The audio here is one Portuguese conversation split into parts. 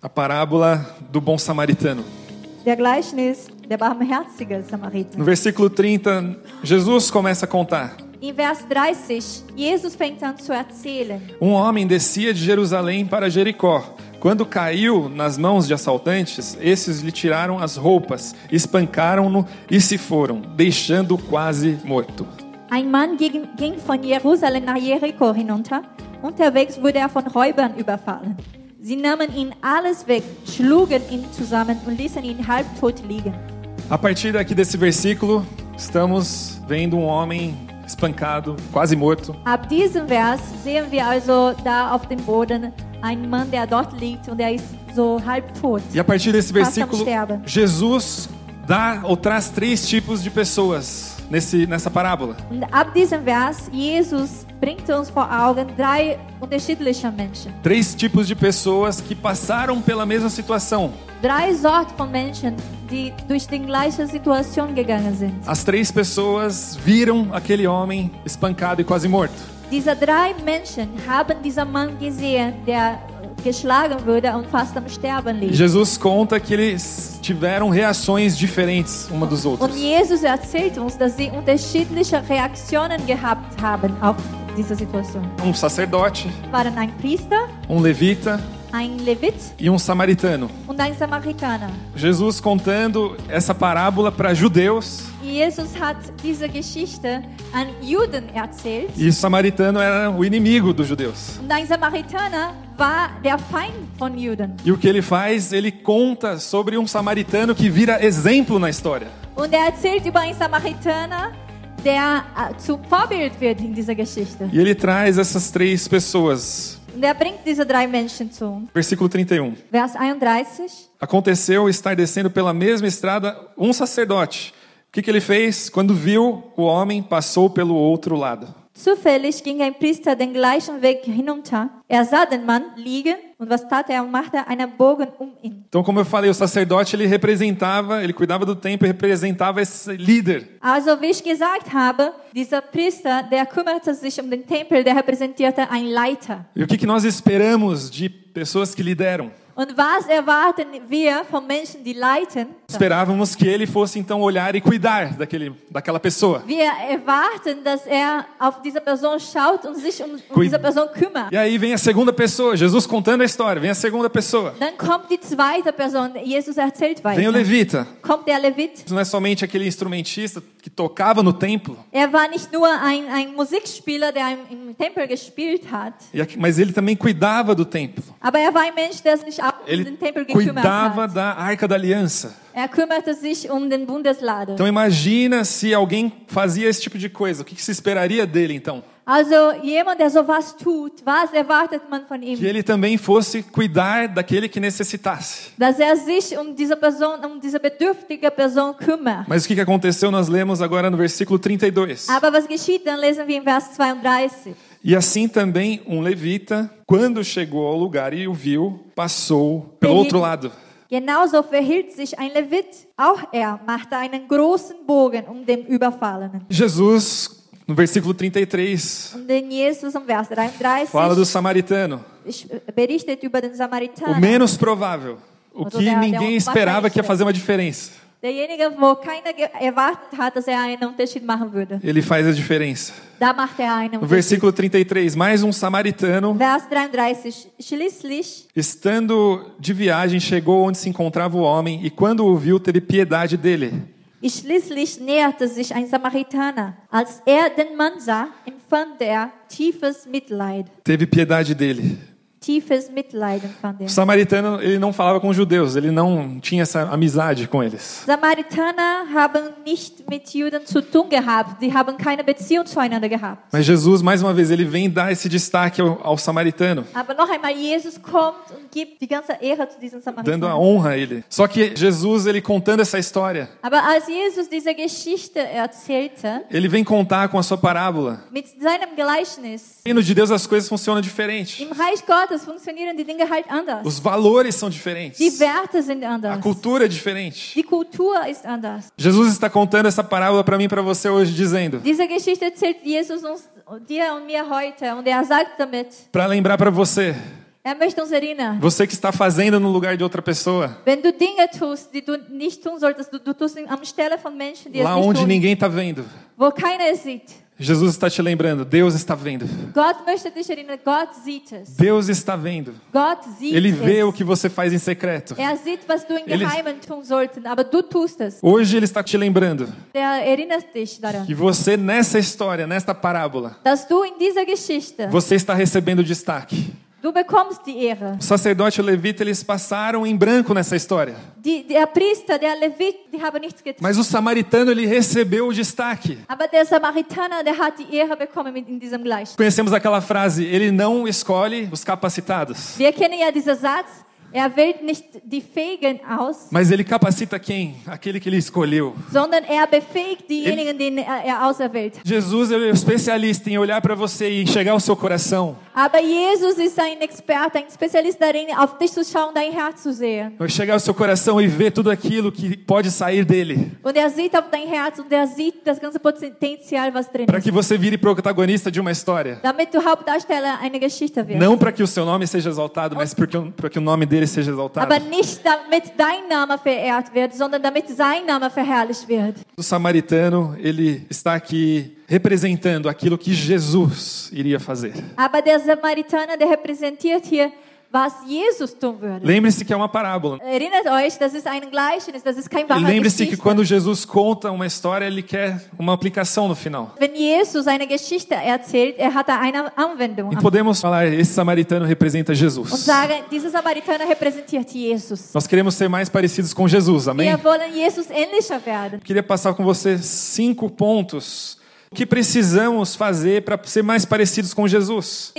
A parábola do bom samaritano. Der Gleichnis der barmherzige Samariter. No versículo 30, Jesus começa a contar. In Vers 30, Jesus fängt an zu erzählen. Um homem descia de Jerusalém para Jericó. Quando caiu nas mãos de assaltantes, esses lhe tiraram as roupas, espancaram-no e se foram, deixando-o quase morto. Ein Mann ging, ging von Jerusalem nach Jericho hinunter. Unterwegs wurde er von Räubern überfallen. Sie nahmen ihn alles weg, schlugen ihn zusammen und ließen ihn halbtot liegen. A partir daqui desse versículo, estamos vendo um homem espancado, quase morto, Ab diesem Vers sehen wir also da auf dem Boden einen Mann, der dort liegt und er ist so halbtot. E a partir desse versículo. Jesus dá ou traz três tipos de pessoas nesse, nessa parábola. Und ab diesem Vers, Jesus bringt uns vor Augen drei unterschiedliche Menschen. Três tipos de pessoas que passaram pela mesma situação. Drei Sorten von Menschen, die durch die gleiche Situation gegangen sind. As três pessoas viram aquele homem espancado e quase morto. Diese drei Menschen haben diesen Mann gesehen, der geschlagen wurde und fast am Sterben liegt. Jesus conta que eles tiveram reações diferentes uma dos Und outros. Jesus erzählt uns, dass sie unterschiedliche Reaktionen gehabt haben auf diese Situation. Um sacerdote, Waren ein Priester, um levita ein Levit e um samaritano. und ein Samaritaner. Jesus contando essa parábola para judeus Jesus hat diese Geschichte an Juden erzählt. e o samaritano era o inimigo dos judeus. Und ein Samaritaner E o que ele faz? Ele conta sobre um samaritano que vira exemplo na história. Und er erzählt über einen Samaritaner, der äh, zum Vorbild wird in dieser Geschichte. E ele traz essas três pessoas. Und er bringt diese drei Menschen zu uns. Versículo 31. Vers 31. Aconteceu estar descendo pela mesma estrada um sacerdote. O que, que ele fez? Quando viu o homem, passou pelo outro lado. Zufällig ging ein Priester den gleichen Weg hinunter. Er sah den Mann liegen und was tat er? Er machte einen Bogen um ihn. Então, como eu falei, o sacerdote ele representava, ele cuidava do templo e representava esse líder. Also wie ich gesagt habe, dieser Priester, der kümmerte sich um den Tempel, der repräsentierte einen Leiter. E o que, que nós esperamos de pessoas que lideram? Und was erwarten wir von Menschen, die leiten? Esperávamos que ele fosse então olhar e cuidar daquele, daquela pessoa. Wir erwarten, dass er auf diese Person schaut und sich um, um diese Person kümmert. E aí vem a segunda pessoa, Jesus contando a história, vem a segunda pessoa. Dann kommt die zweite Person, Jesus erzählt Vem o weiter. levita. Kommt der Levit. Não é somente aquele instrumentista que tocava no templo, Er war nicht nur ein, ein Musikspieler, der im, im Tempel gespielt hat, e aqui- mas ele também cuidava do templo. aber er war ein Mensch, der sich Ele cuidava da arca da aliança. Er. Então imagina se alguém fazia esse tipo de coisa. O que que se esperaria dele então? Also jemand, der sowas tut, was erwartet man von Que ele também fosse cuidar daquele que necessitasse. Dass er sich um diese Person, um diese bedürftige Person kümmert. Mas o que aconteceu? Nós lemos agora no versículo 32. Aber was geschieht? Dann lesen wir in Vers 32. E assim também um levita, quando chegou ao lugar e o viu, passou pelo outro lado. Genauso verhielt sich ein Levit. Auch er machte einen großen Bogen um den Überfallenen. Jesus, no versículo 33, Und den Jesus im Vers 33 fala do samaritano. berichtet über den O Samaritaner. menos provável. O que ninguém esperava que ia fazer uma diferença. Derjenige, wo keiner erwartet hat, dass er einen Unterschied machen würde. Ele faz a diferença. Da macht er einen Unterschied. versículo 33, mais um samaritano, Vers 33. Schließlich estando de viagem, chegou onde se encontrava o homem e quando o viu, teve piedade dele. Schließlich näherte sich ein Samaritaner. Als er den Mann sah, empfand er tiefes Mitleid. Teve piedade dele. Tiefes Mitleid empfand O samaritano, ele não falava com os judeus, ele não tinha essa amizade com eles. Samaritaner haben nicht mit Juden zu tun gehabt. Sie haben keine Beziehung zueinander gehabt. Mas Jesus, mais uma vez, ele vem dar esse destaque ao, ao samaritano, Aber noch einmal, Jesus kommt und gibt die ganze Ehre zu diesem dando a Samaritaner. honra a ele. Só que Jesus, ele contando essa história, Aber als Jesus diese Geschichte erzählte, ele vem contar com a sua parábola. mit seinem Gleichnis, No reino de Deus as coisas funcionam diferente. im Reich Gottes funktionieren die Dinge halt anders. Os valores são diferentes. Die Werte sind A anders. cultura é diferente. Die Kultur ist anders. Jesus está contando essa parábola para mim e para você hoje, dizendo: Diese Geschichte erzählt Jesus uns, dir und mir heute und er sagt damit, para lembrar para você Er möchte uns erinnern. Você que está fazendo no lugar de outra pessoa, Wenn du Dinge tust, die du nicht tun solltest, du, du tust sie am Stelle von Menschen, die lá es nicht onde tun, ninguém está vendo. wo keiner es sieht. Jesus está te lembrando, Deus está vendo. Deus está vendo. Ele vê o que você faz em secreto. Er sieht, was du im Ele-. Hoje ele está te lembrando daran, que você nessa história, nesta parábola, você está recebendo destaque. Du bekommst die Ehre. O sacerdote e o levita eles passaram em branco nessa história, Die, der Priester, der Levit, die haben nichts getan. mas o samaritano ele recebeu o destaque. Aber der Samaritaner, der hat die Ehre bekommen in diesem Gleichnis. Conhecemos aquela frase: ele não escolhe os capacitados, Wir kennen ja diesen Satz, er wählt nicht die Fähigen aus, mas ele capacita quem? Aquele que ele escolheu. sondern er befähigt diejenigen, denen er, er auserwählt. Jesus ele é especialista em olhar para você e enxergar o seu coração, Aber Jesus ist ein Experte, ein Spezialist darin, auf dich zu schauen, dein Herz zu sehen. enxergar o seu coração e ver tudo aquilo que pode sair dele, Und er sieht auf dein Herz und er sieht das ganze Potenzial, was drin para ist. que você vire protagonista de uma história. Damit du Hauptdarsteller einer Geschichte wirst. Não para que o seu nome seja exaltado, mas para que o nome dele seja exaltado. Aber nicht damit dein Name verehrt wird, sondern damit sein Name verherrlicht wird. O samaritano, ele está aqui representando aquilo que Jesus iria fazer. Aber der Samaritaner, der repräsentiert hier, was Jesus tun. Lembre-se que é uma parábola. Euch, E lembre-se que quando Jesus conta uma história, ele quer uma aplicação no final. Wenn Jesus eine Geschichte erzählt, er hat eine Anwendung. E podemos falar, esse samaritano representa Und Jesus. sagen, dieser Samaritaner Jesus. Nós queremos ser mais parecidos com Jesus, amém? Werden. Queria passar com você cinco pontos que precisamos fazer para ser mais parecidos com Jesus.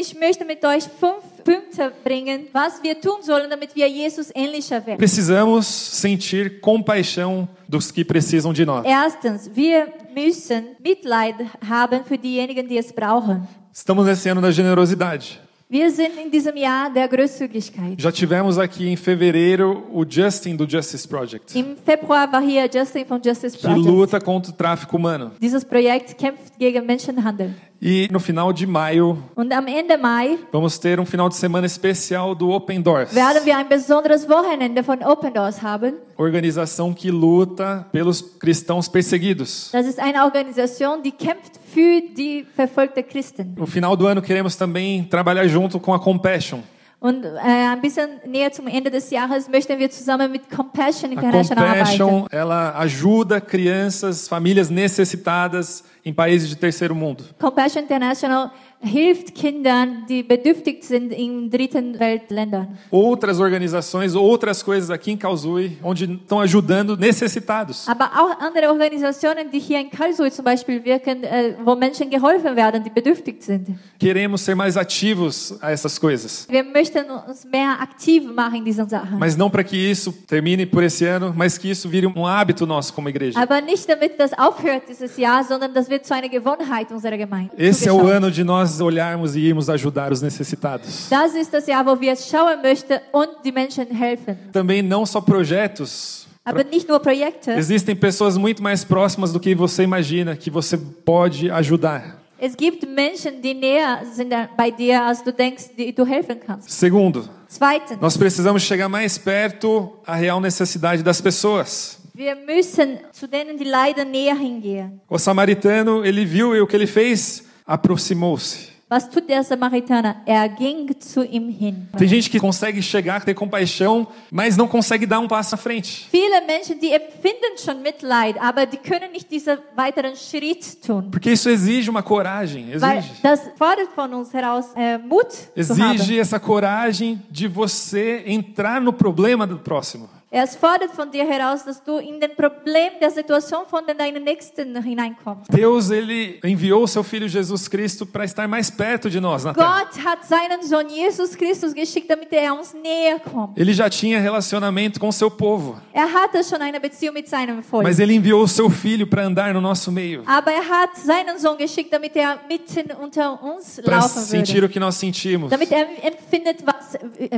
Punkte bringen, was wir tun sollen, damit wir Jesus ähnlicher werden. Precisamos sentir compaixão dos que precisam de nós. Erstens, wir müssen Mitleid haben für diejenigen, die es brauchen. Estamos nesse ano da generosidade. Wir sind in diesem Jahr der Großzügigkeit. Já tivemos aqui em fevereiro o Justin do Justice Project, Im Februar war hier Justin von Justice que Project. luta contra o tráfico humano. Dieses Projekt kämpft gegen Menschenhandel. E no final de maio, Und am Ende Mai vamos ter um final de semana especial do Open Doors, werden wir ein besonderes Wochenende von Open Doors haben. organização que luta pelos cristãos perseguidos. Das ist eine Organisation, die kämpft für die verfolgten Christen. No final do ano queremos também trabalhar junto com a Compassion. Und äh, ein bisschen näher zum Ende des Jahres möchten wir zusammen mit Compassion A International arbeiten. Compassion, ela ajuda crianças, famílias necessitadas em países de terceiro mundo. Compassion International hilft Kindern, die bedürftig sind in dritten Weltländern. Outras organizações, outras coisas aqui em Kausui, onde estão ajudando necessitados. Aber auch andere Organisationen, die hier in Karlsruhe zum Beispiel wirken, äh, wo Menschen geholfen werden, die bedürftig sind. Queremos ser mais ativos a essas coisas. Wir möchten uns mehr aktiv machen in diesen Sachen. Mas não para que isso termine por esse ano, mas que isso vire um hábito nosso como igreja. Aber nicht damit das aufhört dieses Jahr, sondern das wird zu einer Gewohnheit unserer Gemeinde. Esse é o ano de nós olharmos e irmos ajudar os necessitados. Das ist das Jahr, wo wir schauen möchten und die Menschen helfen. Também não só projetos. Aber nicht nur Projekte. Existem pessoas muito mais próximas do que você imagina que você pode ajudar. Es gibt Menschen, die näher sind bei dir, als du denkst, die du helfen kannst. Segundo, Zweitens, nós precisamos chegar mais perto à real necessidade das pessoas. wir müssen zu denen, die leider näher hingehen. O samaritano, ele viu e o que ele fez? Aproximou-se. Was tut der Samaritaner? Er ging zu ihm hin. Tem gente que consegue chegar, ter compaixão, mas não consegue dar um passo à frente. Viele Menschen, die empfinden schon Mitleid, aber die können nicht diesen weiteren Schritt tun. Porque isso exige uma coragem, Weil exige. das fordert von uns heraus äh, Mut. Exige essa coragem de você entrar no problema do próximo. Es fordert von dir heraus, dass du in den Problem der Situation von deinen Nächsten hineinkommst. Deus ele enviou seu filho Jesus Cristo para estar mais perto de nós na terra. Gott hat seinen Sohn Jesus Christus geschickt, damit er uns näher kommt. Ele já tinha relacionamento com o seu povo, Er hatte schon eine Beziehung mit seinem Volk. mas ele enviou seu filho para andar no nosso meio, Aber er hat seinen Sohn geschickt, damit er mitten unter uns para laufen sentir würde. o que nós sentimos, Damit er empfindet, was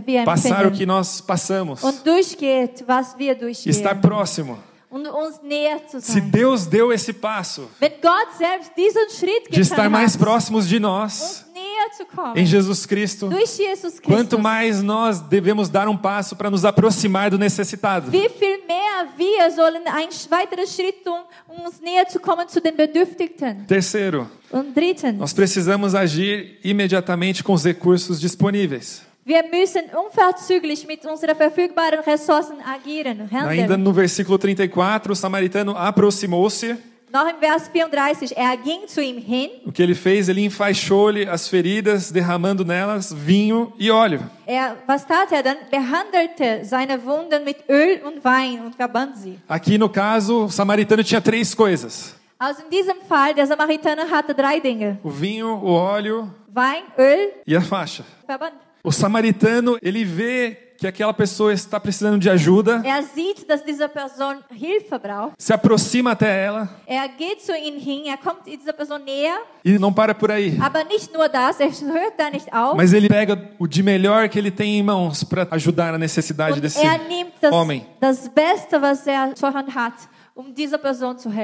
wir passar o empfinden. que nós passamos, Und durchgeht, estar próximo. Se. Deus deu esse passo de estar mais próximos de nós, em Jesus Cristo, quanto mais nós devemos dar um passo para nos aproximar do necessitado. Terceiro, nós precisamos agir imediatamente com os recursos disponíveis. Wir müssen unverzüglich mit unseren verfügbaren Ressourcen agieren. Ainda handeln. no versículo 34, o samaritano aproximou-se. Noch im Vers 34, er ging zu ihm hin, O que ele fez? Ele enfaixou-lhe as feridas, derramando nelas vinho e óleo. er, was tat er dann? Behandelte seine Wunden mit Öl und Wein und verband sie. Aqui no caso, o samaritano tinha três coisas: Also in diesem Fall, der Samaritaner hatte drei Dinge. o vinho, o óleo Wein, Öl, e a faixa. Verband. O samaritano, ele vê que aquela pessoa está precisando de ajuda, Er sieht, dass diese Person Hilfe braucht. se aproxima até ela Er geht zu ihnen hin, er kommt dieser Person näher, e não para por aí. aber nicht nur das, er hört da nicht auf. Mas ele pega o de melhor que ele tem em mãos para ajudar na necessidade Und desse er nimmt das, homem. das Beste, was er zur Hand hat, um.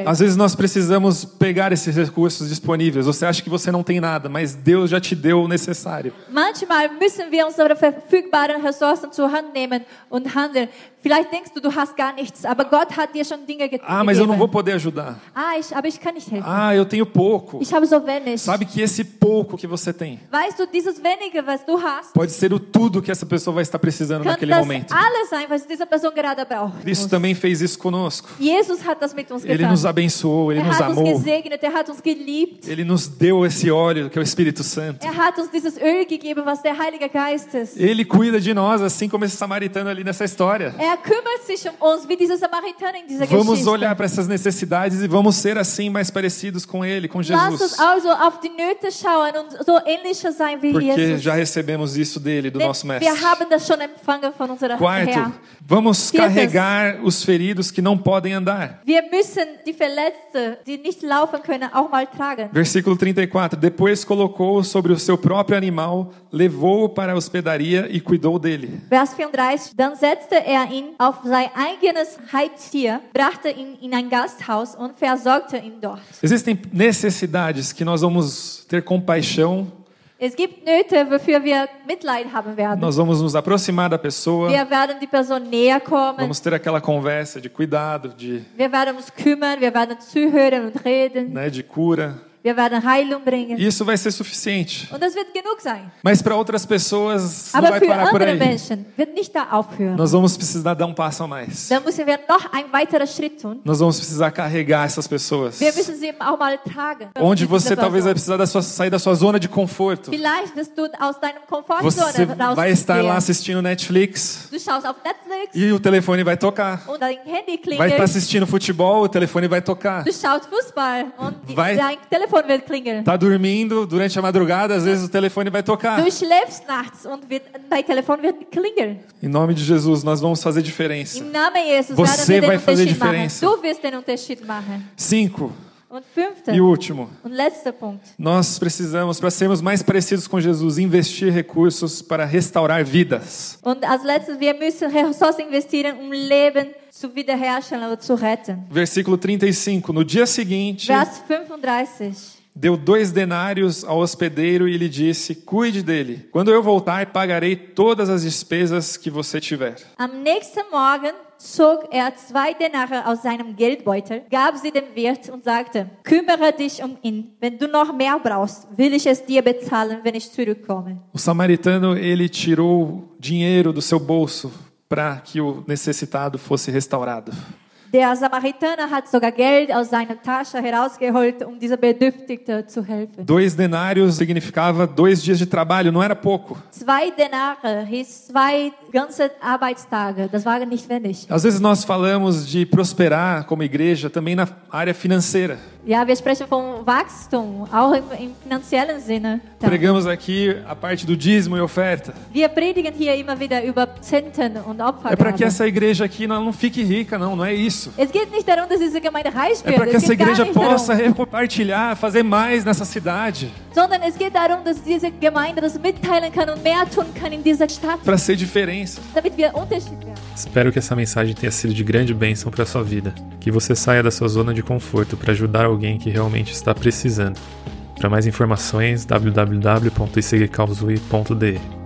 Às vezes nós precisamos pegar esses recursos disponíveis. Você acha que você não tem nada, mas Deus já te deu o necessário. Manchmal müssen wir unsere verfügbaren Ressourcen zur Hand nehmen und handeln. Vielleicht denkst du, du hast gar nichts, aber Gott hat dir schon Dinge ge Ah, mas eu não vou poder ajudar. Ah, ich, aber ich kann nicht helfen. Ah, eu tenho pouco. Ich habe so wenig. Sabe que esse pouco que você tem Weißt du, dieses wenige, was du hast, pode ser o tudo que essa pessoa vai estar precisando naquele momento. alles sein, was diese Person gerade braucht. Cristo também fez isso conosco. Jesus hat das mit uns Ele getan. nos abençoou, ele er nos hat uns amou, gesegnet, er hat uns geliebt. ele nos deu esse óleo que é o Espírito Santo. Er hat uns dieses Öl gegeben, was der Heilige Geist ist. Ele cuida de nós, assim como esse samaritano ali nessa história. Er kümmert sich um uns, wie dieser Samaritaner in dieser Vamos Geschichte. olhar para essas necessidades e vamos ser assim mais parecidos com Ele, com Lass uns Jesus. also auf die Nöte schauen und so ähnlicher sein wie Porque Jesus. já recebemos isso dele, do Denn nosso wir mestre. haben das schon empfangen von unserem Quarto, Herr. vamos Viertes. carregar os feridos que não podem andar. Wir müssen die Verletzten, die nicht laufen können, auch mal tragen. Versículo 34. Depois colocou-o sobre o seu próprio animal, levou-o para a hospedaria e cuidou dele. Vers 34. Dann setzte er ihn auf sein eigenes Heiztier, brachte ihn in ein Gasthaus und versorgte ihn dort. Existem necessidades que nós vamos ter compaixão, Es gibt Nöte, wofür wir Mitleid haben werden. nós vamos nos aproximar da pessoa, Wir werden die Person näher kommen. vamos ter aquela conversa de cuidado, de, Wir werden uns kümmern. Wir werden zuhören und reden. né, de cura. Isso vai ser suficiente. Mas para outras pessoas não Aber vai für parar por aí. Menschen wird nicht da aufhören. Nós vamos precisar dar um passo a mais. Dann müssen wir noch einen weiteren Schritt tun. Nós vamos precisar carregar essas pessoas. Wir müssen sie auch mal tragen. Onde você talvez vai precisar da sua, sair da sua zona de conforto. Vielleicht wirst du aus deinem Você vai estar lá assistindo Netflix Du schaust auf Netflix e o telefone vai tocar. und dein Handy Vai estar assistindo futebol, o telefone vai tocar. Du schaust Fußball und Vai- dein Telefon wird klingeln. Tá dormindo durante a madrugada, às vezes o telefone vai tocar. Du schläfst nachts und wird, dein Telefon wird klingeln. Em nome de Jesus, nós vamos fazer diferença. Im Namen Jesus Você vai fazer diferença. Du wirst den Unterschied machen. Cinco. E último, nós precisamos, para sermos mais parecidos com Jesus, investir recursos para restaurar vidas. Und als letztes, wir müssen Ressourcen investieren, um Leben zu wiederherstellen oder zu retten. Versículo 35. No dia seguinte, Vers 35. deu dois denários ao hospedeiro e lhe disse: Cuide dele. Quando eu voltar, pagarei todas as despesas que você tiver. Am nächsten Morgen zog er zwei Denare aus seinem Geldbeutel, gab sie dem Wirt und sagte, kümmere dich um ihn. Wenn du noch mehr brauchst, will ich es dir bezahlen, wenn ich zurückkomme. O samaritano ele tirou dinheiro do seu bolso para que o necessitado fosse restaurado. Der Samaritaner hat sogar Geld aus seiner Tasche herausgeholt, um dieser Bedürftigte zu helfen. Dois denários significava dois dias de trabalho, não era pouco. Zwei Denare hieß zwei ganze Arbeitstage. Das war nicht wenig. Às vezes nós falamos de prosperar como igreja também na área financeira. Ja, wir sprechen von Wachstum, auch im, finanziellen Sinne. Pregamos aqui a parte do dízimo e oferta. Wir predigen hier immer wieder über Zehnten und É para que essa igreja aqui não não fique rica, não, não é isso. Es geht nicht darum, dass diese Gemeinde reich É wird. para que es essa igreja possa darum, compartilhar, fazer mais nessa cidade, sondern es geht darum, dass diese Gemeinde das mitteilen kann und mehr tun kann in dieser Stadt, para ser diferença. damit wir Unterschied werden. Espero que essa mensagem tenha sido de grande bênção para sua vida. Que você saia da sua zona de conforto para ajudar alguém que realmente está precisando. Para mais informações, www.icgcausui.de.